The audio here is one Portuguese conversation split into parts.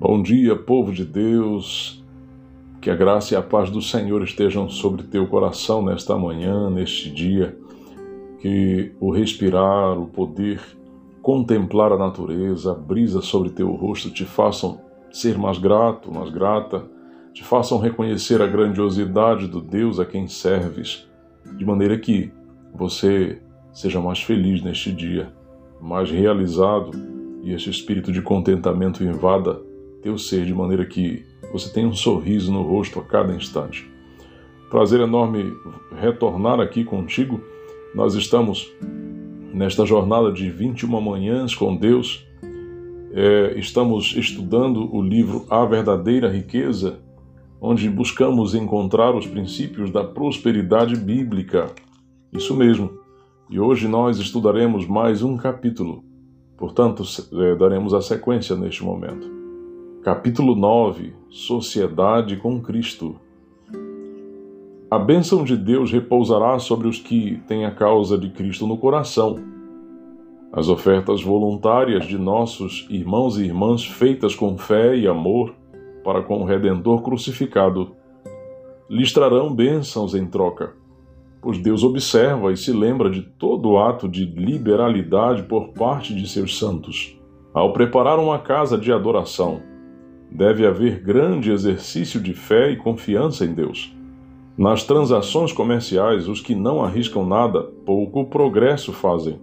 Bom dia, povo de Deus. Que a graça e a paz do Senhor estejam sobre teu coração nesta manhã, neste dia. Que o respirar, o poder contemplar a natureza, a brisa sobre teu rosto te façam ser mais grato, mais grata, te façam reconhecer a grandiosidade do Deus a quem serves, de maneira que você seja mais feliz neste dia, mais realizado e esse espírito de contentamento invada teu ser de maneira que você tenha um sorriso no rosto a cada instante. Prazer enorme retornar aqui contigo. Nós estamos nesta jornada de 21 manhãs com Deus. É, estamos estudando o livro A Verdadeira Riqueza, onde buscamos encontrar os princípios da prosperidade bíblica. Isso mesmo. E hoje nós estudaremos mais um capítulo. Portanto, é, daremos a sequência neste momento. Capítulo 9 Sociedade com Cristo A bênção de Deus repousará sobre os que têm a causa de Cristo no coração. As ofertas voluntárias de nossos irmãos e irmãs, feitas com fé e amor para com o Redentor crucificado, lhes trarão bênçãos em troca, pois Deus observa e se lembra de todo ato de liberalidade por parte de seus santos, ao preparar uma casa de adoração deve haver grande exercício de fé e confiança em Deus. Nas transações comerciais, os que não arriscam nada, pouco progresso fazem.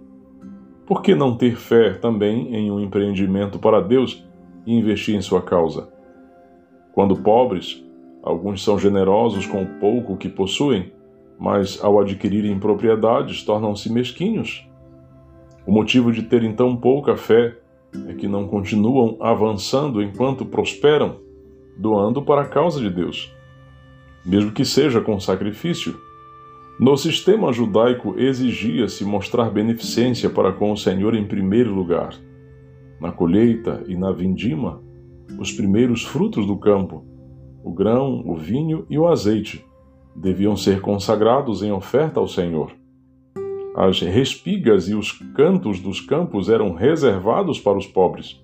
Por que não ter fé também em um empreendimento para Deus e investir em sua causa? Quando pobres, alguns são generosos com o pouco que possuem, mas ao adquirirem propriedades tornam-se mesquinhos. O motivo de terem tão pouca fé é que não continuam avançando enquanto prosperam, doando para a causa de Deus, mesmo que seja com sacrifício. No sistema judaico exigia-se mostrar beneficência para com o Senhor em primeiro lugar. Na colheita e na vindima, os primeiros frutos do campo, o grão, o vinho e o azeite, deviam ser consagrados em oferta ao Senhor. As respigas e os cantos dos campos eram reservados para os pobres.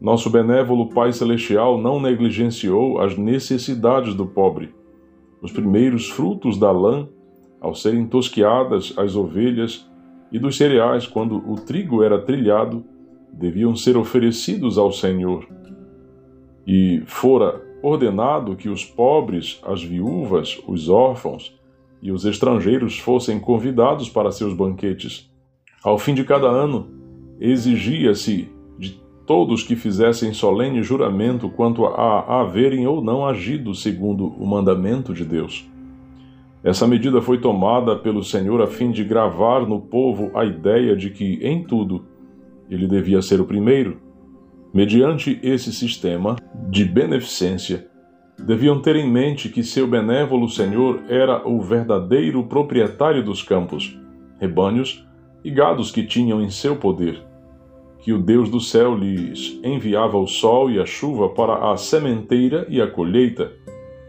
Nosso benévolo Pai Celestial não negligenciou as necessidades do pobre. Os primeiros frutos da lã, ao serem tosquiadas as ovelhas, e dos cereais, quando o trigo era trilhado, deviam ser oferecidos ao Senhor. E fora ordenado que os pobres, as viúvas, os órfãos, e os estrangeiros fossem convidados para seus banquetes. Ao fim de cada ano, exigia-se de todos que fizessem solene juramento quanto a haverem ou não agido segundo o mandamento de Deus. Essa medida foi tomada pelo Senhor a fim de gravar no povo a ideia de que, em tudo, ele devia ser o primeiro. Mediante esse sistema de beneficência, deviam ter em mente que seu benévolo Senhor era o verdadeiro proprietário dos campos, rebanhos e gados que tinham em seu poder, que o Deus do céu lhes enviava o sol e a chuva para a sementeira e a colheita,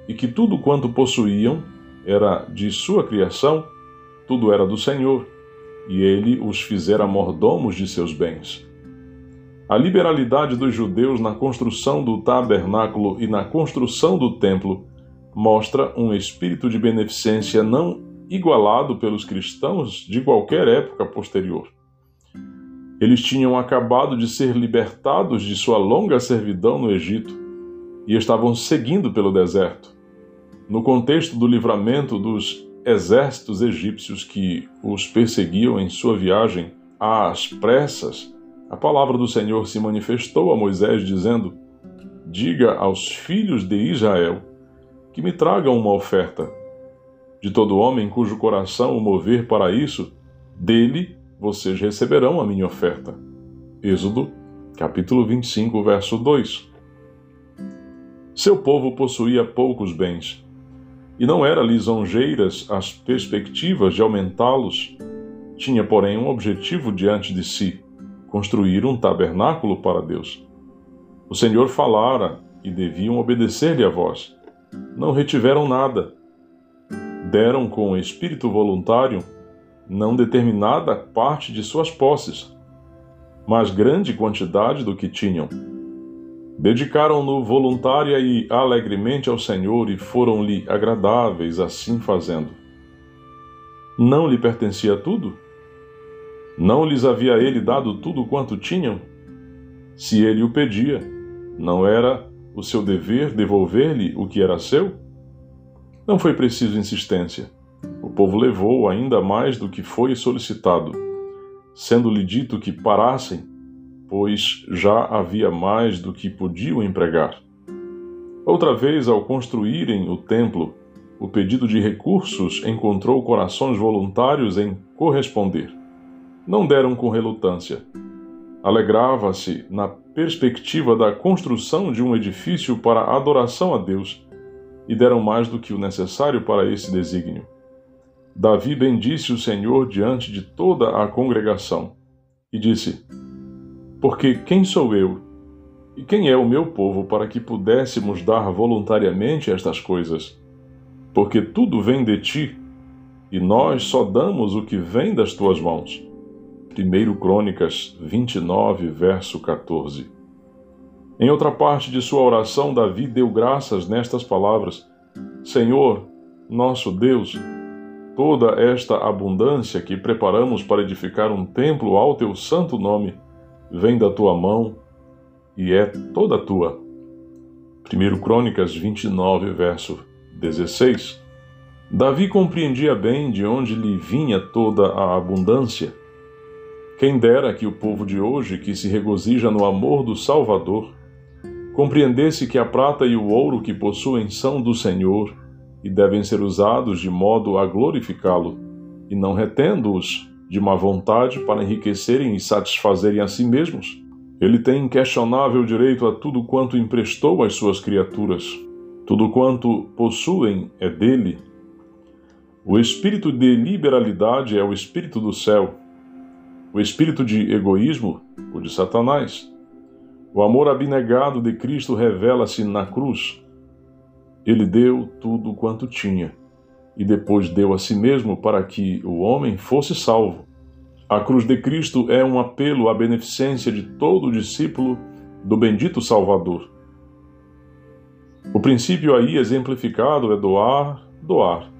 e que tudo quanto possuíam era de sua criação, tudo era do Senhor, e ele os fizera mordomos de seus bens. A liberalidade dos judeus na construção do tabernáculo e na construção do templo mostra um espírito de beneficência não igualado pelos cristãos de qualquer época posterior. Eles tinham acabado de ser libertados de sua longa servidão no Egito e estavam seguindo pelo deserto. No contexto do livramento dos exércitos egípcios que os perseguiam em sua viagem às pressas, a palavra do Senhor se manifestou a Moisés, dizendo: Diga aos filhos de Israel que me tragam uma oferta. De todo homem cujo coração o mover para isso, dele vocês receberão a minha oferta. Êxodo, capítulo 25, verso 2. Seu povo possuía poucos bens, e não era lisonjeiras as perspectivas de aumentá-los. Tinha, porém, um objetivo diante de si construir um tabernáculo para Deus. O Senhor falara e deviam obedecer-lhe a voz. Não retiveram nada. Deram com espírito voluntário não determinada parte de suas posses, mas grande quantidade do que tinham. Dedicaram-no voluntária e alegremente ao Senhor e foram-lhe agradáveis assim fazendo. Não lhe pertencia tudo? Não lhes havia ele dado tudo quanto tinham? Se ele o pedia, não era o seu dever devolver-lhe o que era seu? Não foi preciso insistência. O povo levou ainda mais do que foi solicitado, sendo-lhe dito que parassem, pois já havia mais do que podiam empregar. Outra vez, ao construírem o templo, o pedido de recursos encontrou corações voluntários em corresponder. Não deram com relutância. Alegrava-se na perspectiva da construção de um edifício para adoração a Deus e deram mais do que o necessário para esse desígnio. Davi bendisse o Senhor diante de toda a congregação e disse: Porque quem sou eu e quem é o meu povo para que pudéssemos dar voluntariamente estas coisas? Porque tudo vem de ti e nós só damos o que vem das tuas mãos. 1 Crônicas 29, verso 14. Em outra parte de sua oração, Davi deu graças nestas palavras: Senhor, nosso Deus, toda esta abundância que preparamos para edificar um templo ao teu santo nome vem da tua mão e é toda tua. 1 Crônicas 29, verso 16. Davi compreendia bem de onde lhe vinha toda a abundância. Quem dera que o povo de hoje, que se regozija no amor do Salvador, compreendesse que a prata e o ouro que possuem são do Senhor e devem ser usados de modo a glorificá-lo, e não retendo-os de má vontade para enriquecerem e satisfazerem a si mesmos. Ele tem inquestionável direito a tudo quanto emprestou às suas criaturas. Tudo quanto possuem é dele. O espírito de liberalidade é o espírito do céu. O espírito de egoísmo, o de Satanás. O amor abnegado de Cristo revela-se na cruz ele deu tudo quanto tinha e depois deu a si mesmo para que o homem fosse salvo. A cruz de Cristo é um apelo à beneficência de todo discípulo do bendito Salvador. O princípio aí exemplificado é doar, doar.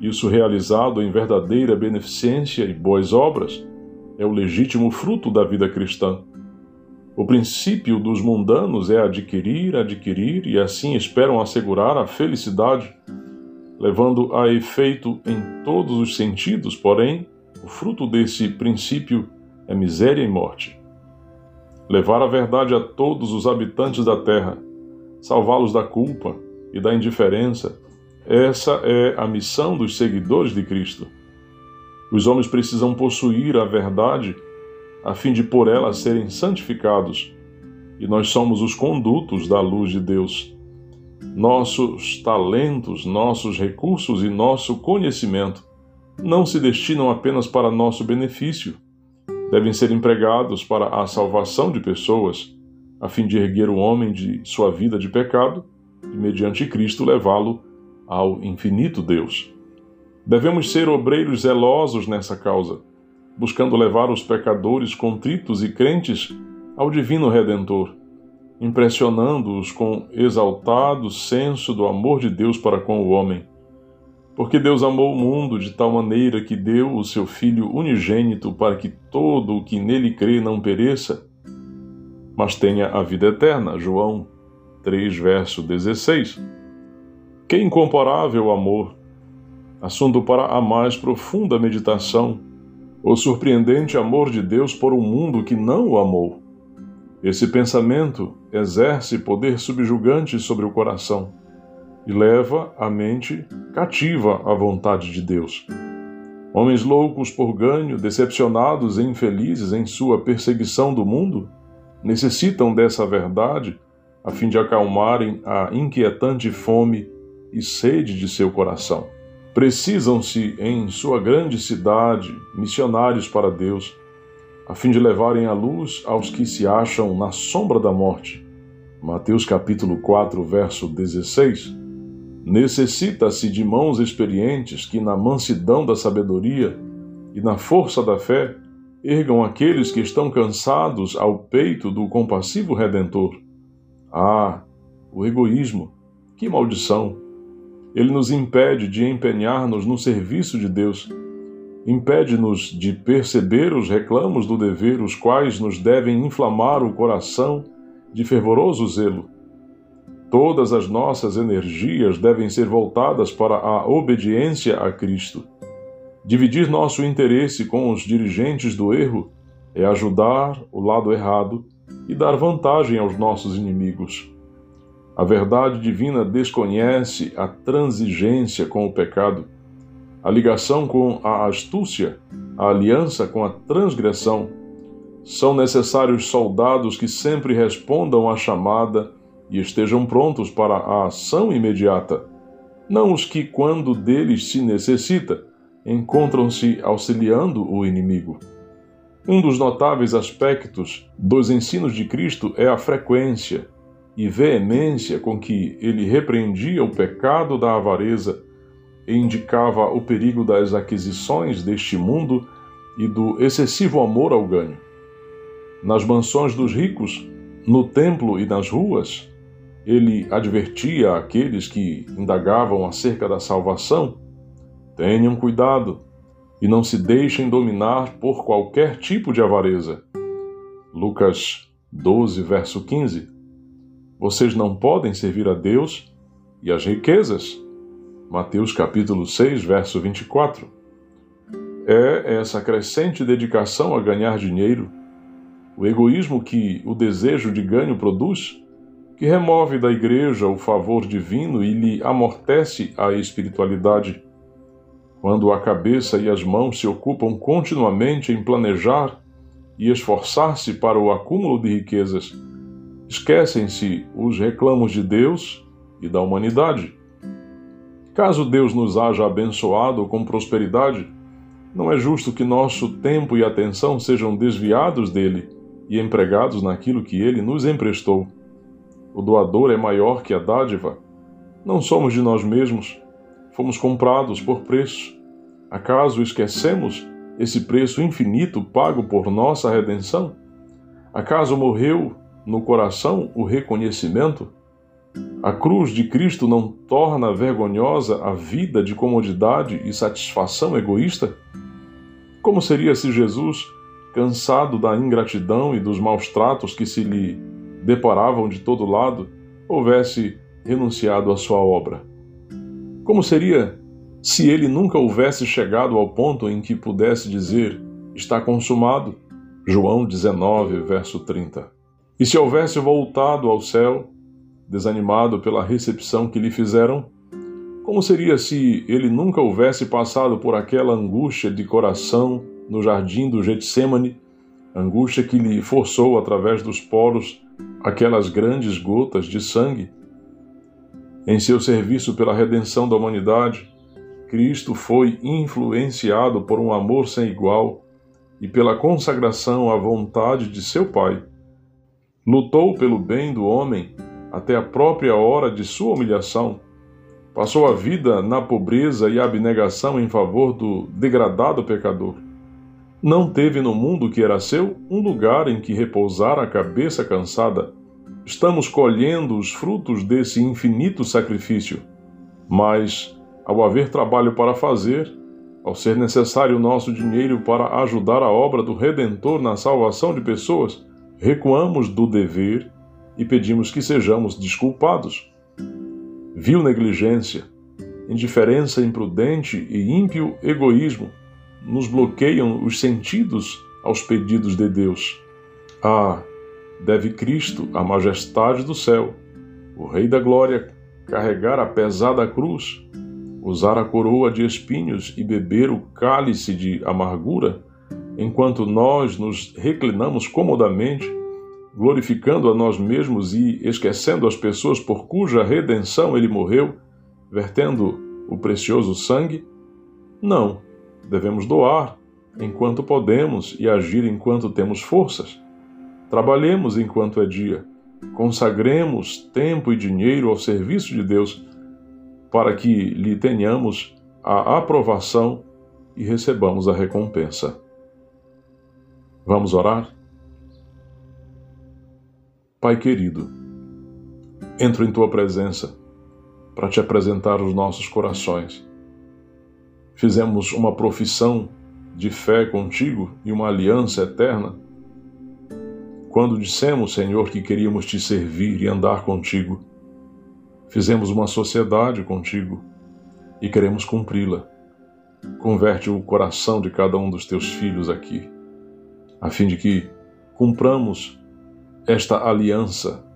Isso realizado em verdadeira beneficência e boas obras é o legítimo fruto da vida cristã. O princípio dos mundanos é adquirir, adquirir e assim esperam assegurar a felicidade, levando a efeito em todos os sentidos, porém, o fruto desse princípio é miséria e morte. Levar a verdade a todos os habitantes da terra, salvá-los da culpa e da indiferença, essa é a missão dos seguidores de Cristo. Os homens precisam possuir a verdade a fim de por ela serem santificados, e nós somos os condutos da luz de Deus. Nossos talentos, nossos recursos e nosso conhecimento não se destinam apenas para nosso benefício, devem ser empregados para a salvação de pessoas, a fim de erguer o homem de sua vida de pecado e, mediante Cristo, levá-lo ao infinito Deus. Devemos ser obreiros zelosos nessa causa buscando levar os pecadores contritos e crentes ao Divino Redentor, impressionando-os com exaltado senso do amor de Deus para com o homem. Porque Deus amou o mundo de tal maneira que deu o seu Filho unigênito para que todo o que nele crê não pereça, mas tenha a vida eterna. João 3, verso 16. Que incomparável amor! Assunto para a mais profunda meditação o surpreendente amor de Deus por um mundo que não o amou. Esse pensamento exerce poder subjugante sobre o coração e leva a mente cativa à vontade de Deus. Homens loucos por ganho, decepcionados e infelizes em sua perseguição do mundo, necessitam dessa verdade a fim de acalmarem a inquietante fome e sede de seu coração. Precisam-se em sua grande cidade missionários para Deus, a fim de levarem a luz aos que se acham na sombra da morte. Mateus capítulo 4, verso 16. Necessita-se de mãos experientes que na mansidão da sabedoria e na força da fé ergam aqueles que estão cansados ao peito do compassivo redentor. Ah, o egoísmo, que maldição! Ele nos impede de empenhar-nos no serviço de Deus, impede-nos de perceber os reclamos do dever, os quais nos devem inflamar o coração de fervoroso zelo. Todas as nossas energias devem ser voltadas para a obediência a Cristo. Dividir nosso interesse com os dirigentes do erro é ajudar o lado errado e dar vantagem aos nossos inimigos. A verdade divina desconhece a transigência com o pecado, a ligação com a astúcia, a aliança com a transgressão. São necessários soldados que sempre respondam à chamada e estejam prontos para a ação imediata, não os que, quando deles se necessita, encontram-se auxiliando o inimigo. Um dos notáveis aspectos dos ensinos de Cristo é a frequência e veemência com que ele repreendia o pecado da avareza e indicava o perigo das aquisições deste mundo e do excessivo amor ao ganho. Nas mansões dos ricos, no templo e nas ruas, ele advertia aqueles que indagavam acerca da salvação: tenham cuidado e não se deixem dominar por qualquer tipo de avareza. Lucas 12, verso 15. Vocês não podem servir a Deus e as riquezas. Mateus capítulo 6, verso 24. É essa crescente dedicação a ganhar dinheiro, o egoísmo que o desejo de ganho produz, que remove da igreja o favor divino e lhe amortece a espiritualidade quando a cabeça e as mãos se ocupam continuamente em planejar e esforçar-se para o acúmulo de riquezas, esquecem-se os reclamos de Deus e da humanidade. Caso Deus nos haja abençoado com prosperidade, não é justo que nosso tempo e atenção sejam desviados dele e empregados naquilo que ele nos emprestou. O doador é maior que a dádiva. Não somos de nós mesmos, fomos comprados por preço. Acaso esquecemos esse preço infinito pago por nossa redenção? Acaso morreu no coração o reconhecimento? A cruz de Cristo não torna vergonhosa a vida de comodidade e satisfação egoísta? Como seria se Jesus, cansado da ingratidão e dos maus tratos que se lhe deparavam de todo lado, houvesse renunciado à sua obra? Como seria se ele nunca houvesse chegado ao ponto em que pudesse dizer: Está consumado? João 19, verso 30. E se houvesse voltado ao céu, desanimado pela recepção que lhe fizeram? Como seria se ele nunca houvesse passado por aquela angústia de coração no jardim do Getsemane, angústia que lhe forçou através dos poros aquelas grandes gotas de sangue? Em seu serviço pela redenção da humanidade, Cristo foi influenciado por um amor sem igual e pela consagração à vontade de seu Pai. Lutou pelo bem do homem até a própria hora de sua humilhação. Passou a vida na pobreza e abnegação em favor do degradado pecador. Não teve no mundo que era seu um lugar em que repousar a cabeça cansada. Estamos colhendo os frutos desse infinito sacrifício. Mas ao haver trabalho para fazer, ao ser necessário o nosso dinheiro para ajudar a obra do Redentor na salvação de pessoas, recuamos do dever e pedimos que sejamos desculpados. Vil negligência, indiferença imprudente e ímpio egoísmo nos bloqueiam os sentidos aos pedidos de Deus. Ah, deve Cristo, a majestade do céu, o Rei da Glória, carregar a pesada cruz usar a coroa de espinhos e beber o cálice de amargura, enquanto nós nos reclinamos comodamente, glorificando a nós mesmos e esquecendo as pessoas por cuja redenção ele morreu, vertendo o precioso sangue? Não, devemos doar enquanto podemos e agir enquanto temos forças. Trabalhemos enquanto é dia, consagremos tempo e dinheiro ao serviço de Deus para que lhe tenhamos a aprovação e recebamos a recompensa. Vamos orar? Pai querido, entro em tua presença para te apresentar os nossos corações. Fizemos uma profissão de fé contigo e uma aliança eterna. Quando dissemos, Senhor, que queríamos te servir e andar contigo, fizemos uma sociedade contigo e queremos cumpri-la. Converte o coração de cada um dos teus filhos aqui, a fim de que cumpramos esta aliança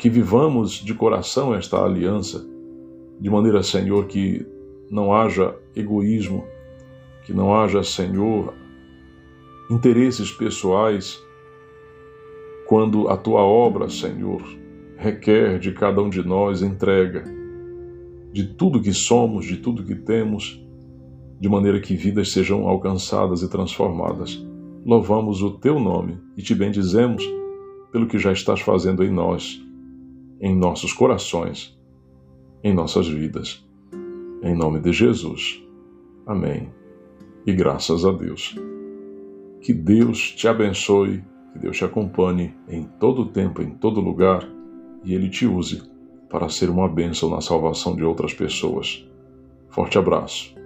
que vivamos de coração esta aliança, de maneira, Senhor, que não haja egoísmo, que não haja, Senhor, interesses pessoais, quando a tua obra, Senhor, requer de cada um de nós entrega de tudo que somos, de tudo que temos, de maneira que vidas sejam alcançadas e transformadas. Louvamos o teu nome e te bendizemos pelo que já estás fazendo em nós em nossos corações, em nossas vidas. Em nome de Jesus. Amém. E graças a Deus. Que Deus te abençoe, que Deus te acompanhe em todo tempo, em todo lugar, e Ele te use para ser uma bênção na salvação de outras pessoas. Forte abraço.